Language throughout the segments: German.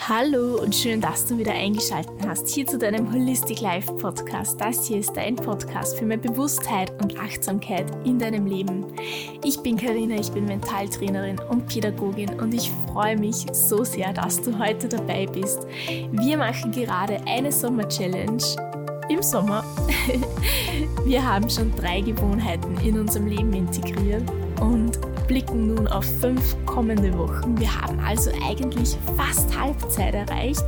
Hallo und schön, dass du wieder eingeschaltet hast hier zu deinem Holistic Life Podcast. Das hier ist dein Podcast für mehr Bewusstheit und Achtsamkeit in deinem Leben. Ich bin Karina, ich bin Mentaltrainerin und Pädagogin und ich freue mich so sehr, dass du heute dabei bist. Wir machen gerade eine Sommer-Challenge im Sommer. Wir haben schon drei Gewohnheiten in unserem Leben integriert und blicken nun auf fünf kommende Wochen. Wir haben also eigentlich fast Halbzeit erreicht.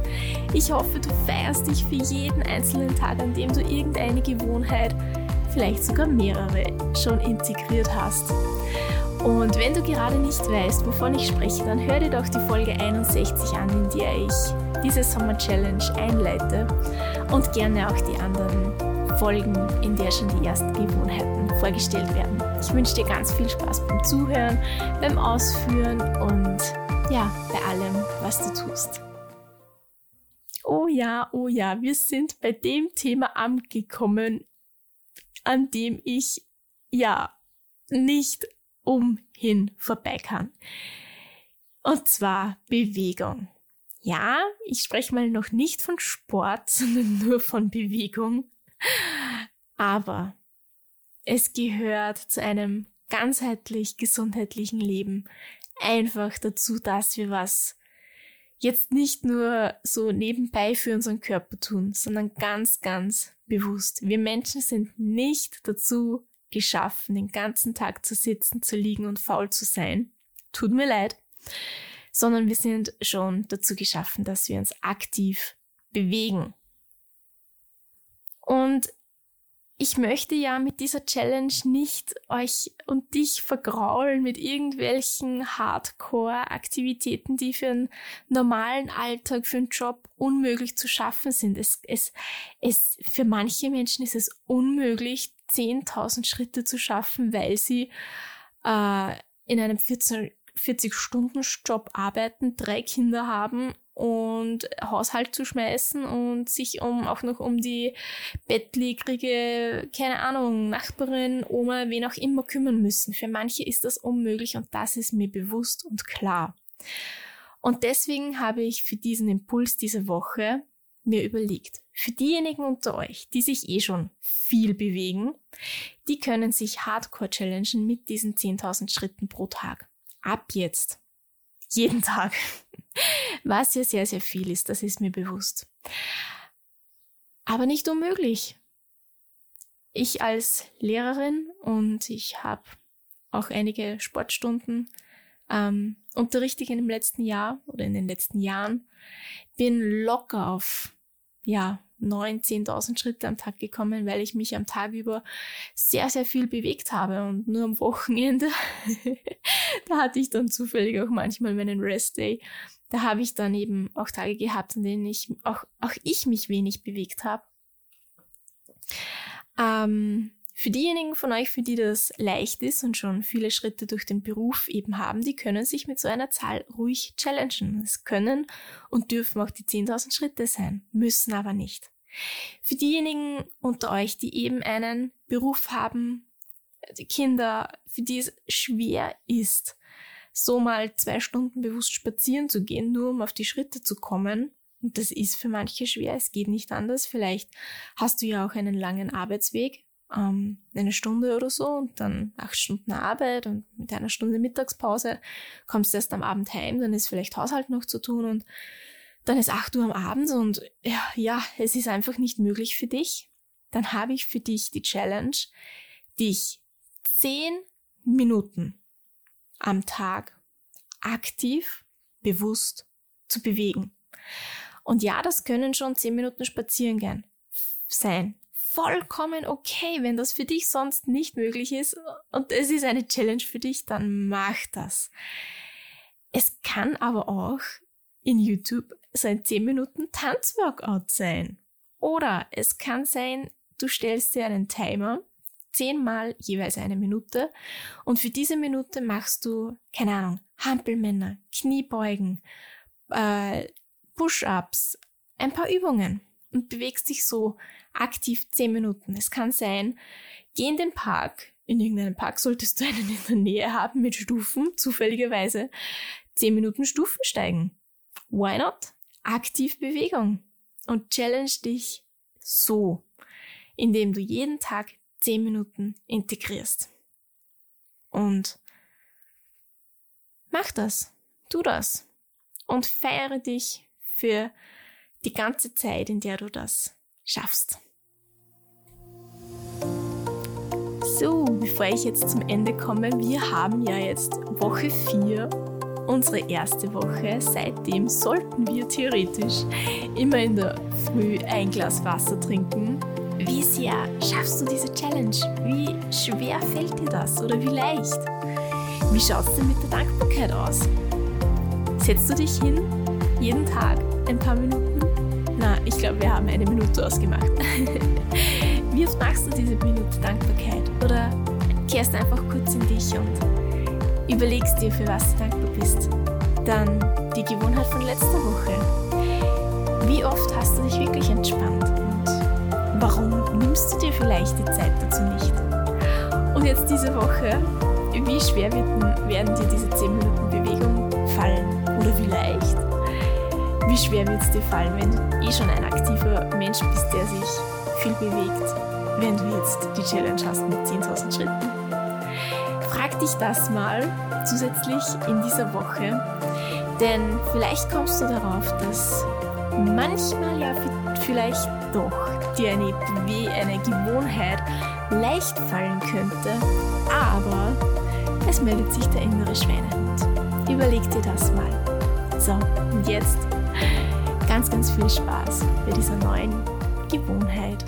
Ich hoffe, du feierst dich für jeden einzelnen Tag, an dem du irgendeine Gewohnheit, vielleicht sogar mehrere, schon integriert hast. Und wenn du gerade nicht weißt, wovon ich spreche, dann hör dir doch die Folge 61 an, in der ich diese Sommer Challenge einleite und gerne auch die anderen Folgen, in der schon die ersten Gewohnheiten vorgestellt werden. Ich wünsche dir ganz viel Spaß beim Zuhören, beim Ausführen und ja, bei allem, was du tust. Oh ja, oh ja, wir sind bei dem Thema angekommen, an dem ich ja nicht umhin vorbei kann. Und zwar Bewegung. Ja, ich spreche mal noch nicht von Sport, sondern nur von Bewegung. Aber es gehört zu einem ganzheitlich gesundheitlichen Leben einfach dazu, dass wir was jetzt nicht nur so nebenbei für unseren Körper tun, sondern ganz, ganz bewusst. Wir Menschen sind nicht dazu geschaffen, den ganzen Tag zu sitzen, zu liegen und faul zu sein. Tut mir leid. Sondern wir sind schon dazu geschaffen, dass wir uns aktiv bewegen. Und ich möchte ja mit dieser Challenge nicht euch und dich vergraulen mit irgendwelchen Hardcore-Aktivitäten, die für einen normalen Alltag, für einen Job unmöglich zu schaffen sind. Es, es, es, für manche Menschen ist es unmöglich, 10.000 Schritte zu schaffen, weil sie äh, in einem 40-Stunden-Job arbeiten, drei Kinder haben und Haushalt zu schmeißen und sich um auch noch um die bettlägerige, keine Ahnung, Nachbarin, Oma, wen auch immer kümmern müssen. Für manche ist das unmöglich und das ist mir bewusst und klar. Und deswegen habe ich für diesen Impuls diese Woche mir überlegt, für diejenigen unter euch, die sich eh schon viel bewegen, die können sich hardcore challengen mit diesen 10.000 Schritten pro Tag. Ab jetzt jeden Tag. Was ja sehr, sehr viel ist, das ist mir bewusst. Aber nicht unmöglich. Ich als Lehrerin und ich habe auch einige Sportstunden ähm, in dem letzten Jahr oder in den letzten Jahren, bin locker auf ja, 9.000, 10.000 Schritte am Tag gekommen, weil ich mich am Tag über sehr, sehr viel bewegt habe und nur am Wochenende, da hatte ich dann zufällig auch manchmal meinen Rest Day. Da habe ich dann eben auch Tage gehabt, an denen ich auch, auch ich mich wenig bewegt habe. Ähm, für diejenigen von euch, für die das leicht ist und schon viele Schritte durch den Beruf eben haben, die können sich mit so einer Zahl ruhig challengen. Es können und dürfen auch die 10.000 Schritte sein, müssen aber nicht. Für diejenigen unter euch, die eben einen Beruf haben, die Kinder, für die es schwer ist, so mal zwei Stunden bewusst spazieren zu gehen, nur um auf die Schritte zu kommen, und das ist für manche schwer, es geht nicht anders. Vielleicht hast du ja auch einen langen Arbeitsweg, ähm, eine Stunde oder so und dann acht Stunden Arbeit und mit einer Stunde Mittagspause kommst du erst am Abend heim, dann ist vielleicht Haushalt noch zu tun und dann ist acht Uhr am Abend und ja, ja, es ist einfach nicht möglich für dich. Dann habe ich für dich die Challenge, dich zehn Minuten am Tag aktiv, bewusst zu bewegen. Und ja, das können schon zehn Minuten spazieren gehen sein vollkommen okay, wenn das für dich sonst nicht möglich ist und es ist eine Challenge für dich, dann mach das. Es kann aber auch in YouTube so ein 10 Minuten Tanzworkout sein. Oder es kann sein, du stellst dir einen Timer, zehnmal jeweils eine Minute und für diese Minute machst du, keine Ahnung, Hampelmänner, Kniebeugen, äh, Push-ups, ein paar Übungen und bewegst dich so aktiv zehn Minuten. Es kann sein, geh in den Park. In irgendeinem Park solltest du einen in der Nähe haben mit Stufen, zufälligerweise. Zehn Minuten Stufen steigen. Why not? aktiv Bewegung und challenge dich so, indem du jeden Tag 10 Minuten integrierst. Und mach das, tu das und feiere dich für die ganze Zeit, in der du das schaffst. So, bevor ich jetzt zum Ende komme, wir haben ja jetzt Woche 4, unsere erste Woche. Seitdem sollten wir theoretisch immer in der Früh ein Glas Wasser trinken. Wie sehr schaffst du diese Challenge? Wie schwer fällt dir das oder wie leicht? Wie schaut es denn mit der Dankbarkeit aus? Setzt du dich hin, jeden Tag ein paar Minuten? Na, ich glaube, wir haben eine Minute ausgemacht. Wie oft machst du diese Minute Dankbarkeit? Oder kehrst einfach kurz in dich und überlegst dir, für was du dankbar bist? Dann die Gewohnheit von letzter Woche. Wie oft hast du dich wirklich entspannt? Und warum nimmst du dir vielleicht die Zeit dazu nicht? Und jetzt diese Woche, wie schwer werden dir diese 10 Minuten Bewegung fallen? Oder wie leicht? Wie schwer wird es dir fallen, wenn du eh schon ein aktiver Mensch bist, der sich viel bewegt, wenn du jetzt die Challenge hast mit 10.000 Schritten? Frag dich das mal zusätzlich in dieser Woche, denn vielleicht kommst du darauf, dass manchmal ja vielleicht doch dir eine, eine Gewohnheit leicht fallen könnte, aber es meldet sich der innere Schweinehund. Überleg dir das mal. So, und jetzt ganz, ganz viel Spaß bei dieser neuen Gewohnheit